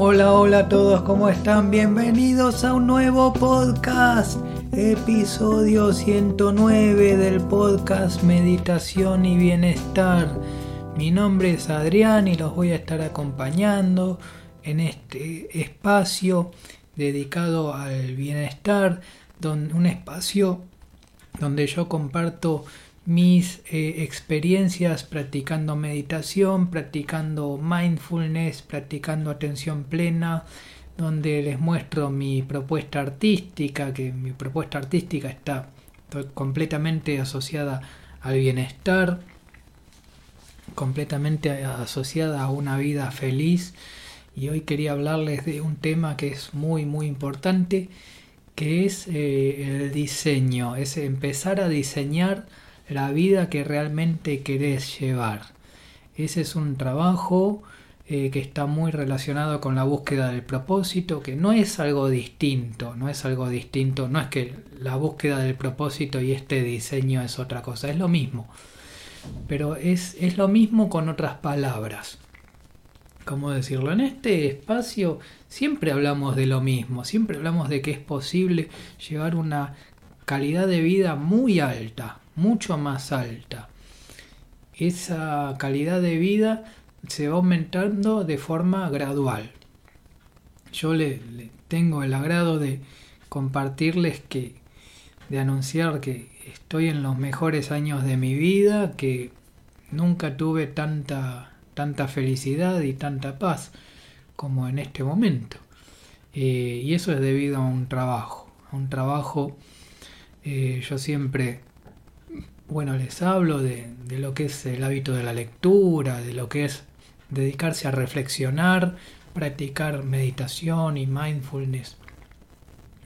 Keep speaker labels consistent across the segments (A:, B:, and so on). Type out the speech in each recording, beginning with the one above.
A: Hola, hola a todos, ¿cómo están? Bienvenidos a un nuevo podcast, episodio 109 del podcast Meditación y Bienestar. Mi nombre es Adrián y los voy a estar acompañando en este espacio dedicado al bienestar, un espacio donde yo comparto mis eh, experiencias practicando meditación, practicando mindfulness, practicando atención plena, donde les muestro mi propuesta artística, que mi propuesta artística está completamente asociada al bienestar, completamente asociada a una vida feliz. Y hoy quería hablarles de un tema que es muy, muy importante, que es eh, el diseño, es empezar a diseñar la vida que realmente querés llevar. Ese es un trabajo eh, que está muy relacionado con la búsqueda del propósito, que no es algo distinto, no es algo distinto, no es que la búsqueda del propósito y este diseño es otra cosa, es lo mismo. Pero es, es lo mismo con otras palabras. ¿Cómo decirlo? En este espacio siempre hablamos de lo mismo, siempre hablamos de que es posible llevar una calidad de vida muy alta, mucho más alta. Esa calidad de vida se va aumentando de forma gradual. Yo le, tengo el agrado de compartirles que, de anunciar que estoy en los mejores años de mi vida, que nunca tuve tanta, tanta felicidad y tanta paz como en este momento. Eh, y eso es debido a un trabajo, a un trabajo, eh, yo siempre bueno, les hablo de, lo que es el hábito de la lectura, de lo que es dedicarse a reflexionar, practicar meditación y mindfulness.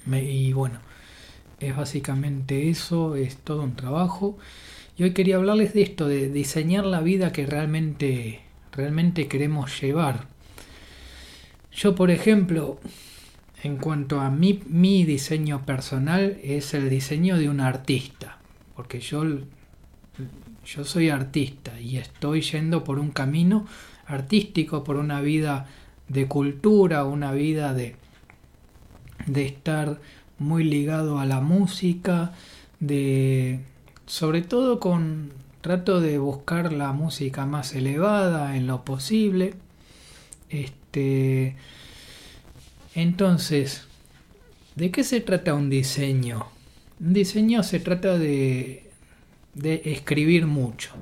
A: y bueno, es básicamente eso, es todo un trabajo. Y hoy quería hablarles de esto, de diseñar la vida que realmente, realmente queremos llevar. Yo, por ejemplo, en cuanto a mi, mi diseño personal, es el diseño de un artista porque yo, yo soy artista y estoy yendo por un camino artístico, por una vida de cultura, una vida de, de estar muy ligado a la música, de sobre todo con trato de buscar la música más elevada en lo posible. Este entonces, ¿de qué se trata un diseño? Diseño se trata de, de escribir mucho,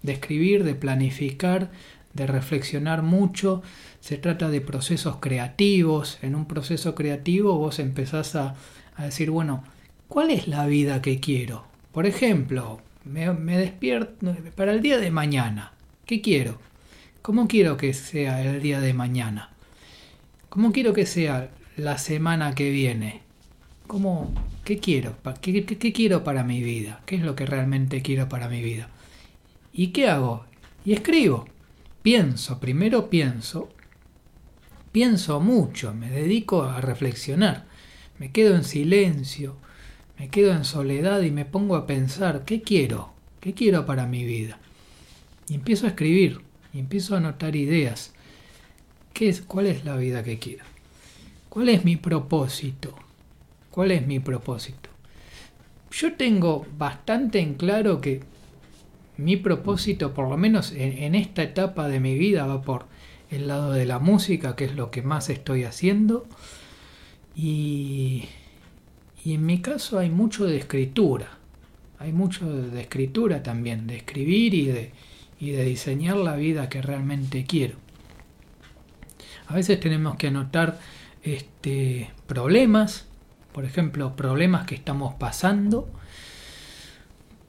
A: de escribir, de planificar, de reflexionar mucho. Se trata de procesos creativos. En un proceso creativo vos empezás a, decir, bueno, ¿cuál es la vida que quiero? Por ejemplo, me, me, despierto para el día de mañana. ¿Qué quiero? ¿Cómo quiero que sea el día de mañana? ¿Cómo quiero que sea la semana que viene? ¿Cómo, ¿Qué quiero? ¿Qué, quiero para mi vida? ¿Qué es lo que realmente quiero para mi vida? ¿Y qué hago? Y escribo. Pienso, primero pienso. Pienso mucho, me dedico a reflexionar. Me quedo en silencio, me quedo en soledad y me pongo a pensar, ¿qué quiero? ¿Qué quiero para mi vida? Y empiezo a escribir, y empiezo a anotar ideas. ¿Qué es, ¿Cuál es la vida que quiero? ¿Cuál es mi propósito? ¿Cuál es mi propósito? Yo tengo bastante en claro que mi propósito, por lo menos en, esta etapa de mi vida, va por el lado de la música, que es lo que más estoy haciendo. Y, y en mi caso hay mucho de escritura. Hay mucho de escritura también, de escribir y de, y de diseñar la vida que realmente quiero. A veces tenemos que anotar este, problemas por ejemplo, problemas que estamos pasando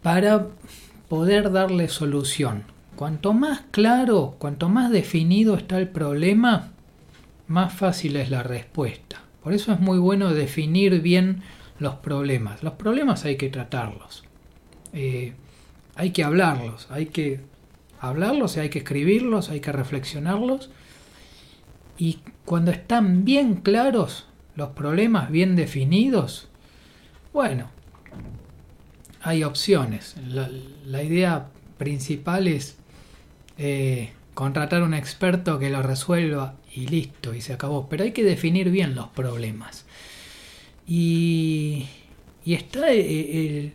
A: para poder darle solución. Cuanto más claro, cuanto más definido está el problema, más fácil es la respuesta. Por eso es muy bueno definir bien los problemas. Los problemas hay que tratarlos. Eh, hay que hablarlos, hay que hablarlos, hay que escribirlos, hay que reflexionarlos. Y cuando están bien claros, los problemas bien definidos, bueno, hay opciones. La, idea principal es eh, contratar un experto que lo resuelva y listo, y se acabó. Pero hay que definir bien los problemas. Y, está el,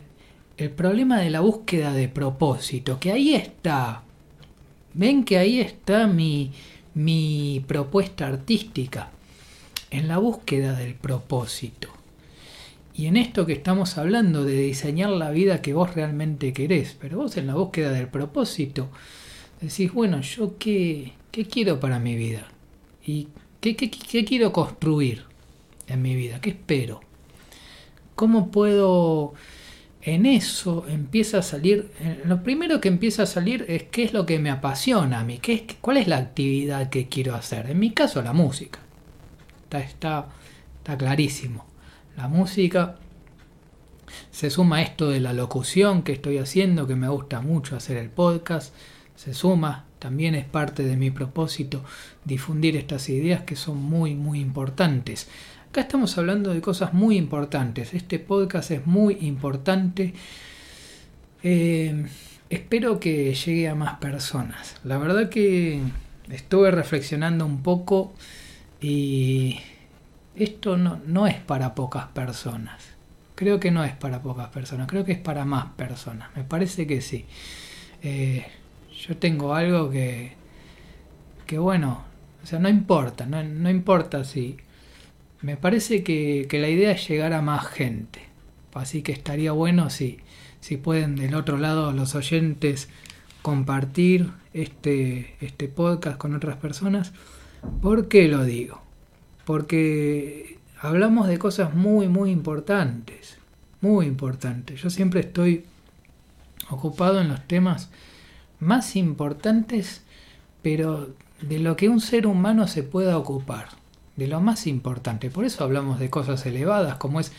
A: el problema de la búsqueda de propósito, que ahí está. Ven que ahí está mi, mi propuesta artística, en la búsqueda del propósito. Y en esto que estamos hablando de diseñar la vida que vos realmente querés, pero vos en la búsqueda del propósito decís, bueno, yo qué, qué quiero para mi vida y qué, qué, qué quiero construir en mi vida, qué espero, cómo puedo en eso empieza a salir, lo primero que empieza a salir es qué es lo que me apasiona a mí, qué es, cuál es la actividad que quiero hacer. En mi caso, la música. Está, está, está clarísimo. La música se suma esto de la locución que estoy haciendo, que me gusta mucho hacer el podcast. Se suma, también es parte de mi propósito difundir estas ideas que son muy, muy importantes. Acá estamos hablando de cosas muy importantes. Este podcast es muy importante. Eh, espero que llegue a más personas. La verdad que estuve reflexionando un poco y esto no, no es para pocas personas. Creo que no es para pocas personas, creo que es para más personas. Me parece que sí. Eh, yo tengo algo que, que bueno, o sea, no importa, no, no importa si me parece que, la idea es llegar a más gente. Así que estaría bueno si, si pueden del otro lado los oyentes compartir este, este podcast con otras personas. ¿Por qué lo digo? Porque hablamos de cosas muy, muy importantes. Muy importantes. Yo siempre estoy ocupado en los temas más importantes, pero de lo que un ser humano se pueda ocupar de lo más importante. Por eso hablamos de cosas elevadas, como es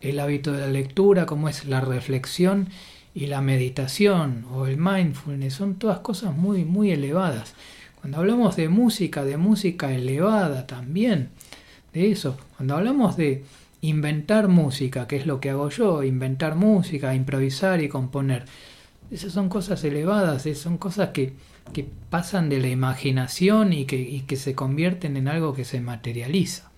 A: el hábito de la lectura, como es la reflexión y la meditación o el mindfulness. Son todas cosas muy, muy elevadas. Cuando hablamos de música, de música elevada también, de eso. Cuando hablamos de inventar música, que es lo que hago yo, inventar música, improvisar y componer. Esas son cosas elevadas, son cosas que que pasan de la imaginación y que, que se convierten en algo que se materializa.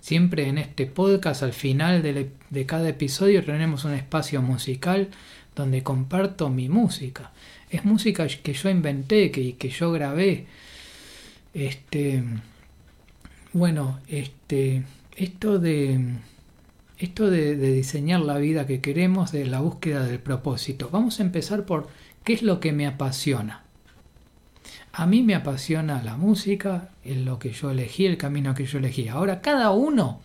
A: Siempre en este podcast, al final de, de, cada episodio, tenemos un espacio musical donde comparto mi música. Es música que yo inventé, que, que yo grabé. Este, bueno, este, esto de, esto de, de diseñar la vida que queremos, de la búsqueda del propósito. Vamos a empezar por qué es lo que me apasiona. A mí me apasiona la música, es lo que yo elegí, el camino que yo elegí. Ahora, cada uno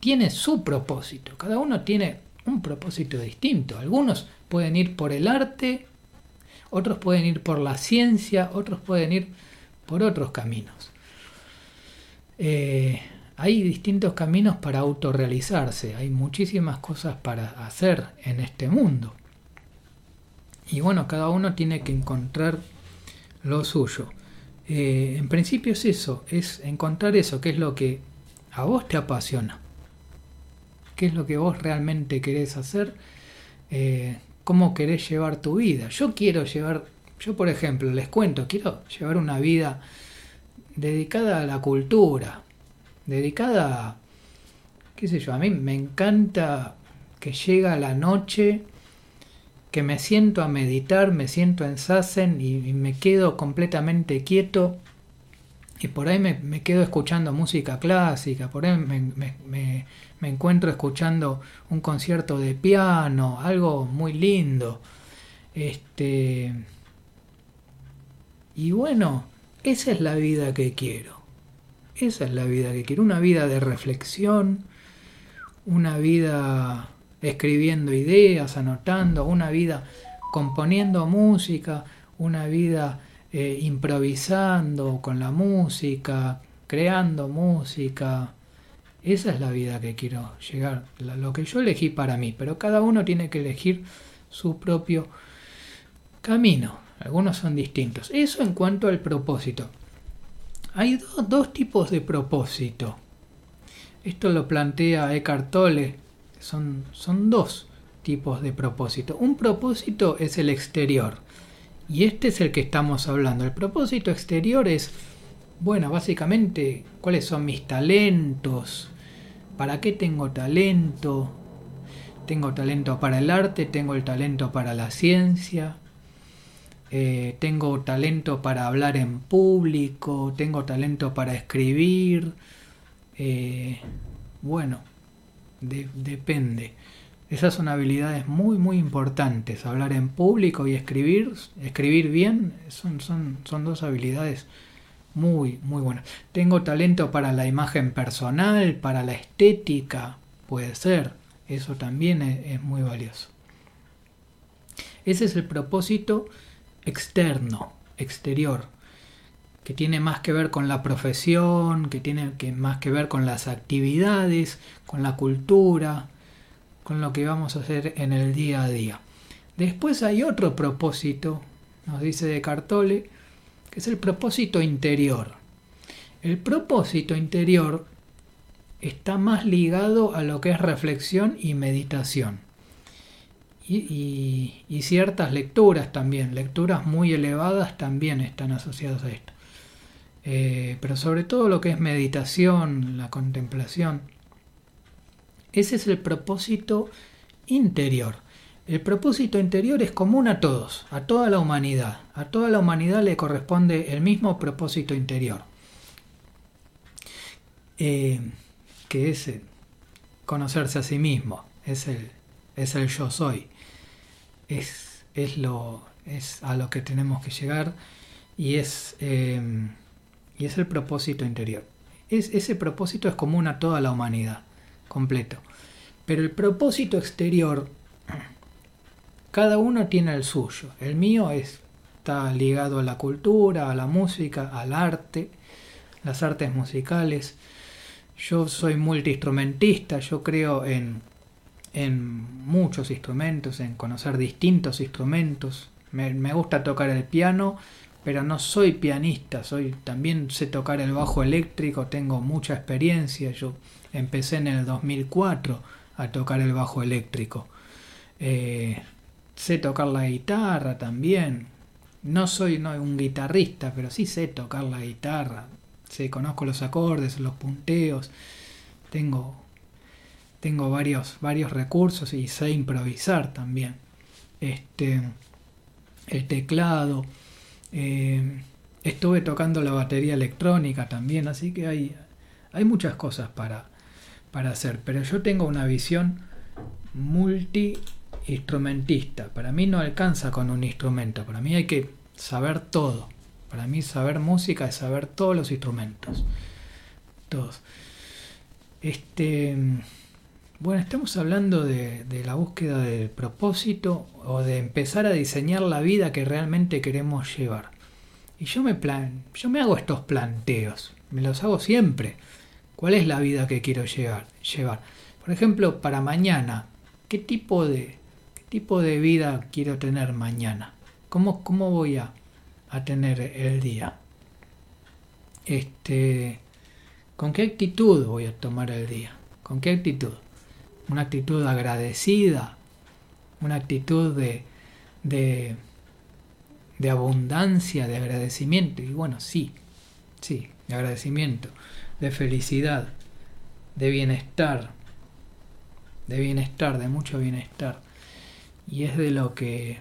A: tiene su propósito, cada uno tiene un propósito distinto. Algunos pueden ir por el arte, otros pueden ir por la ciencia, otros pueden ir por otros caminos. Eh, hay distintos caminos para autorrealizarse, hay muchísimas cosas para hacer en este mundo. Y bueno, cada uno tiene que encontrar lo suyo. Eh, en principio es eso, es encontrar eso, que es lo que a vos te apasiona, qué es lo que vos realmente querés hacer, eh, cómo querés llevar tu vida. Yo quiero llevar, yo por ejemplo, les cuento, quiero llevar una vida dedicada a la cultura, dedicada a, qué sé yo, a mí me encanta que llega la noche que me siento a meditar, me siento en sasen y, me quedo completamente quieto y por ahí me, quedo escuchando música clásica, por ahí me, encuentro escuchando un concierto de piano, algo muy lindo. Este, y bueno, esa es la vida que quiero. Esa es la vida que quiero. Una vida de reflexión, una vida escribiendo ideas, anotando, una vida componiendo música, una vida eh, improvisando con la música, creando música. Esa es la vida que quiero llegar, lo que yo elegí para mí, pero cada uno tiene que elegir su propio camino. Algunos son distintos. Eso en cuanto al propósito. Hay dos tipos de propósito. Esto lo plantea Eckhart Tolle son, son dos tipos de propósito. Un propósito es el exterior. Y este es el que estamos hablando. El propósito exterior es Bueno, básicamente, ¿cuáles son mis talentos? ¿Para qué tengo talento? Tengo talento para el arte, tengo el talento para la ciencia, eh, tengo talento para hablar en público, tengo talento para escribir. Eh, bueno, depende. Esas son habilidades muy, muy importantes. Hablar en público y escribir, escribir bien, son, son, son dos habilidades muy, muy buenas. Tengo talento para la imagen personal, para la estética, puede ser. Eso también es muy valioso. Ese es el propósito externo, exterior, que tiene más que ver con la profesión, que tiene que más que ver con las actividades, con la cultura, con lo que vamos a hacer en el día a día. Después hay otro propósito, nos dice de que es el propósito interior. El propósito interior está más ligado a lo que es reflexión y meditación y, ciertas lecturas también, lecturas muy elevadas también están asociadas a esto. Eh, pero sobre todo lo que es meditación, la contemplación. Ese es el propósito interior. El propósito interior es común a todos, a toda la humanidad. A toda la humanidad le corresponde el mismo propósito interior. Eh, que es conocerse a sí mismo, es el, es el yo soy es, es, lo, es a lo que tenemos que llegar y es, em, y es el propósito interior. Es, ese propósito es común a toda la humanidad, completo. Pero el propósito exterior, cada uno tiene el suyo. El mío es, está ligado a la cultura, a la música, al arte, las artes musicales. Yo soy multiinstrumentista, yo creo en en muchos instrumentos, en conocer distintos instrumentos. Me, gusta tocar el piano, pero no soy pianista, soy también sé tocar el bajo eléctrico, tengo mucha experiencia. Yo empecé en el 2004 a tocar el bajo eléctrico. Eh, sé tocar la guitarra también. No soy no, un guitarrista, pero sí sé tocar la guitarra. Sé, conozco los acordes, los punteos. Tengo tengo varios, varios recursos y sé improvisar también. Este, el teclado. Eh, estuve tocando la batería electrónica también, así que hay, hay muchas cosas para, para hacer. Pero yo tengo una visión multi-instrumentista. Para mí no alcanza con un instrumento. Para mí hay que saber todo. Para mí saber música es saber todos los instrumentos. Todos. Este bueno, estamos hablando de, la búsqueda del propósito o de empezar a diseñar la vida que realmente queremos llevar. Y yo me, plan, yo me hago estos planteos, me los hago siempre. ¿Cuál es la vida que quiero llevar? llevar? Por ejemplo, para mañana, ¿qué tipo de, qué tipo de vida quiero tener mañana? ¿Cómo, cómo voy a, a tener el día? Este, ¿Con qué actitud voy a tomar el día? ¿Con qué actitud? una actitud agradecida, una actitud de, de, de abundancia, de agradecimiento. Y bueno, sí, sí, de agradecimiento, de felicidad, de bienestar, de bienestar, de mucho bienestar. Y es de lo que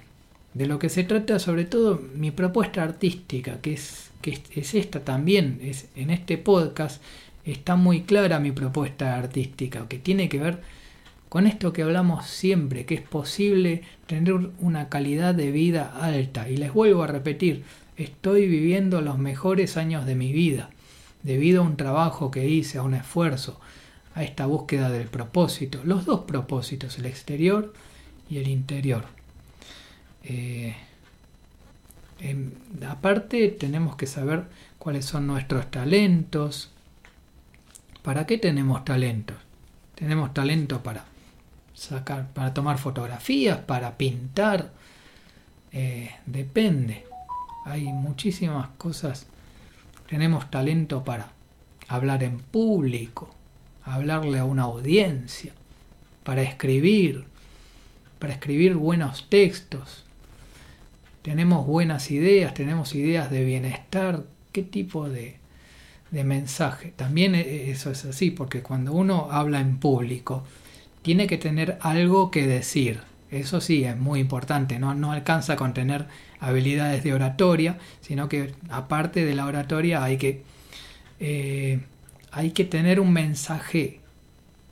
A: de lo que se trata sobre todo mi propuesta artística, que es, que es, esta también, es, en este podcast está muy clara mi propuesta artística, que tiene que ver con esto que hablamos siempre, que es posible tener una calidad de vida alta. Y les vuelvo a repetir, estoy viviendo los mejores años de mi vida, debido a un trabajo que hice, a un esfuerzo, a esta búsqueda del propósito, los dos propósitos, el exterior y el interior. Eh, aparte tenemos que saber cuáles son nuestros talentos. ¿Para qué tenemos talentos? Tenemos talento para sacar, para tomar fotografías, para pintar. Eh, depende. Hay muchísimas cosas. Tenemos talento para hablar en público, hablarle a una audiencia, para escribir, para escribir buenos textos. Tenemos buenas ideas, tenemos ideas de bienestar. ¿Qué tipo de, de mensaje. También e, eso es así, porque cuando uno habla en público, tiene que tener algo que decir. Eso sí, es muy importante. No, no alcanza con tener habilidades de oratoria, sino que aparte de la oratoria hay que, eh, hay que tener un mensaje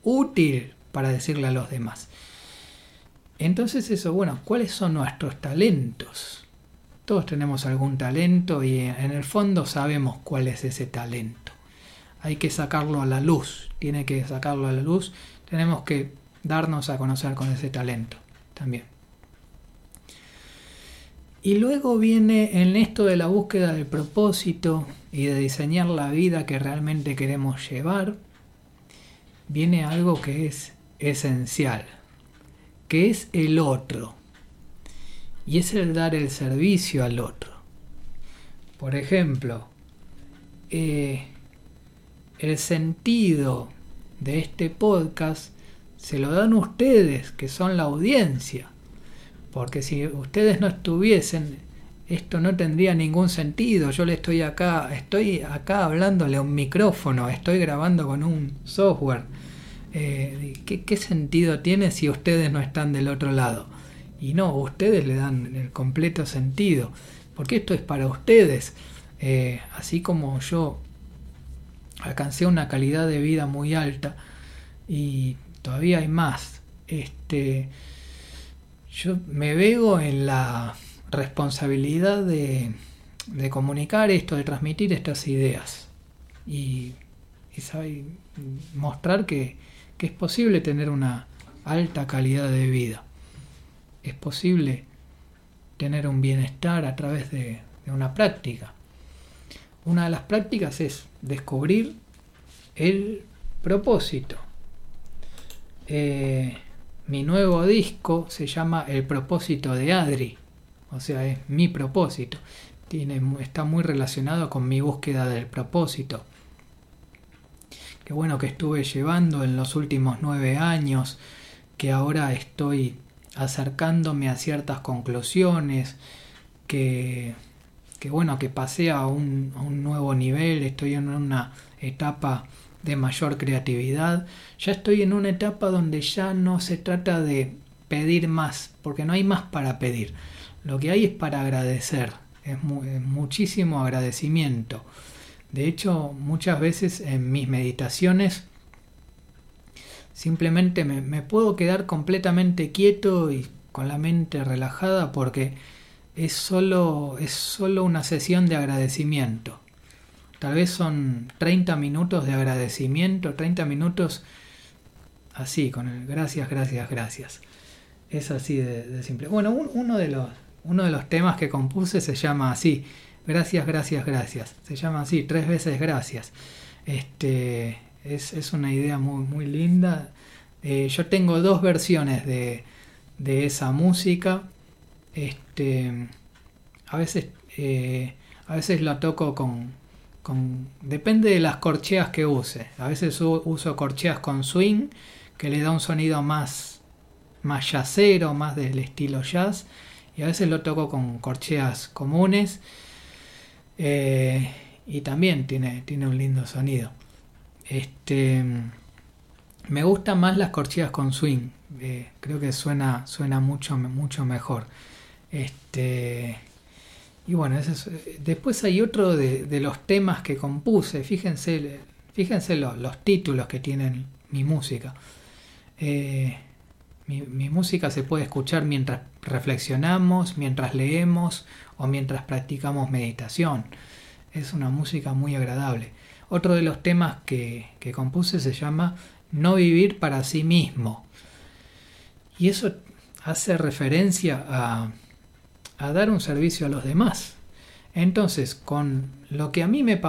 A: útil para decirle a los demás. Entonces eso, bueno, ¿cuáles son nuestros talentos? Todos tenemos algún talento y en el fondo sabemos cuál es ese talento. Hay que sacarlo a la luz, tiene que sacarlo a la luz. Tenemos que darnos a conocer con ese talento también. Y luego viene en esto de la búsqueda del propósito y de diseñar la vida que realmente queremos llevar, viene algo que es esencial, que es el otro y es el dar el servicio al otro. Por ejemplo, eh, el sentido de este podcast se lo dan ustedes, que son la audiencia. Porque si ustedes no estuviesen, esto no tendría ningún sentido. Yo le estoy acá, estoy acá hablándole a un micrófono, estoy grabando con un software. Eh, ¿qué, sentido tiene si ustedes no están del otro lado? Y no, ustedes le dan el completo sentido, porque esto es para ustedes. Eh, así como yo alcancé una calidad de vida muy alta y todavía hay más. Este, yo me veo en la responsabilidad de, comunicar esto, de transmitir estas ideas y, mostrar que es posible tener una alta calidad de vida es posible tener un bienestar a través de, una práctica. Una de las prácticas es descubrir el propósito. Eh, mi nuevo disco se llama El propósito de Adri, o sea, es mi propósito. Tiene, está muy relacionado con mi búsqueda del propósito. Qué bueno que estuve llevando en los últimos nueve años, que ahora estoy acercándome a ciertas conclusiones, que, que bueno, que pasé a un, a un nuevo nivel, estoy en una etapa de mayor creatividad, ya estoy en una etapa donde ya no se trata de pedir más, porque no hay más para pedir, lo que hay es para agradecer, es, muchísimo agradecimiento. De hecho, muchas veces en mis meditaciones Simplemente me, puedo quedar completamente quieto y con la mente relajada porque es solo, es solo una sesión de agradecimiento. Tal vez son 30 minutos de agradecimiento, 30 minutos así, con el gracias, gracias, gracias. Es así de, simple. Bueno, uno, de los, uno de los temas que compuse se llama así, gracias, gracias, gracias. Se llama así, tres veces gracias. Este, es, una idea muy, muy linda. Eh, yo tengo dos versiones de, esa música. Este, a veces, eh, a veces la toco con, Depende de las corcheas que use. A veces uso corcheas con swing, que le da un sonido más, más jazzero, más del estilo jazz. Y a veces lo toco con corcheas comunes. Eh, y también tiene, tiene un lindo sonido. Este, me gustan más las corcheas con swing. Eh, creo que suena, suena mucho, mucho mejor. Este, y bueno, después hay otro de, los temas que compuse. Fíjense, fíjense los títulos que tienen mi música. Eh, mi, mi, música se puede escuchar mientras reflexionamos, mientras leemos o mientras practicamos meditación. Es una música muy agradable. Otro de los temas que, compuse se llama No vivir para sí mismo. Y eso hace referencia a, dar un servicio a los demás. Entonces, con lo que, a mí me,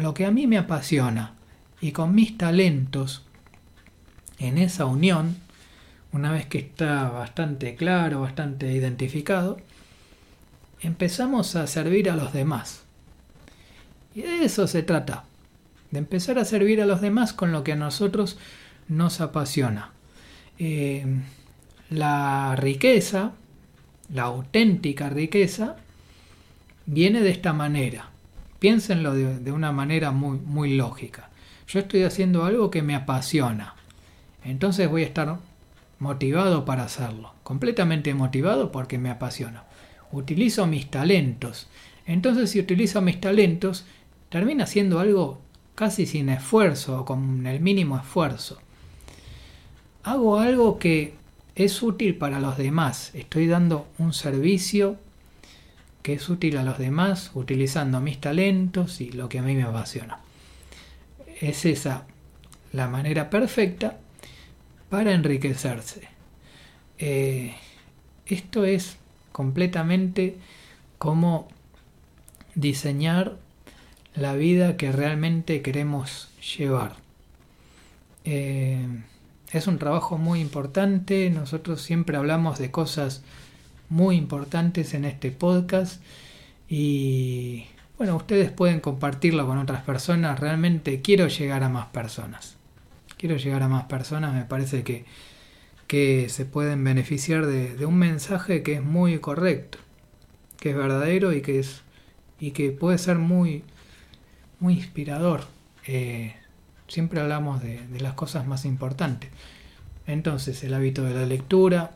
A: lo que a mí me apasiona y con mis talentos, en esa unión, una vez que está bastante claro, bastante identificado, empezamos a servir a los demás. Y de eso se trata de empezar a servir a los demás con lo que a nosotros nos apasiona. Eh, la riqueza, la auténtica riqueza, viene de esta manera, piénsenlo de, una manera muy, muy lógica. Yo estoy haciendo algo que me apasiona. Entonces voy a estar motivado para hacerlo. Completamente motivado porque me apasiona. Utilizo mis talentos. Entonces si utilizo mis talentos, termina siendo algo casi sin esfuerzo o con el mínimo esfuerzo. Hago algo que es útil para los demás. Estoy dando un servicio que es útil a los demás utilizando mis talentos y lo que a mí me apasiona. Es esa la manera perfecta para enriquecerse. Eh, esto es completamente como diseñar la vida que realmente queremos llevar. Eh, es un trabajo muy importante, nosotros siempre hablamos de cosas muy importantes en este podcast y bueno, ustedes pueden compartirlo con otras personas, realmente quiero llegar a más personas. Quiero llegar a más personas, me parece que, que se pueden beneficiar de, un mensaje que es muy correcto, que es verdadero y que, es, y que puede ser muy, muy inspirador. Eh, siempre hablamos de, las cosas más importantes. Entonces, el hábito de la lectura,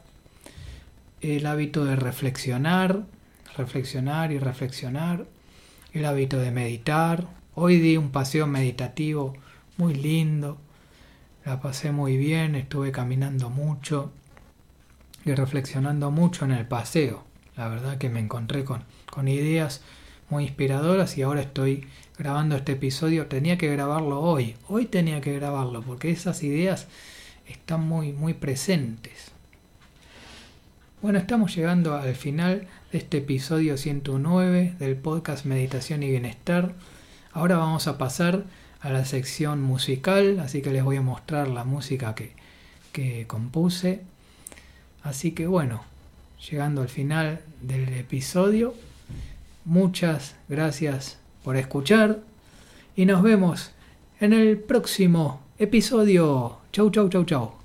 A: el hábito de reflexionar, reflexionar y reflexionar, el hábito de meditar. Hoy di un paseo meditativo muy lindo, la pasé muy bien, estuve caminando mucho y reflexionando mucho en el paseo. La verdad que me encontré con, con ideas muy inspiradoras y ahora estoy grabando este episodio. Tenía que grabarlo hoy, hoy tenía que grabarlo porque esas ideas están muy, muy presentes. Bueno, estamos llegando al final de este episodio 109 del podcast Meditación y Bienestar. Ahora vamos a pasar a la sección musical, así que les voy a mostrar la música que, que compuse. Así que bueno, llegando al final del episodio, muchas gracias por escuchar y nos vemos en el próximo episodio. Chau, chau, chau, chau.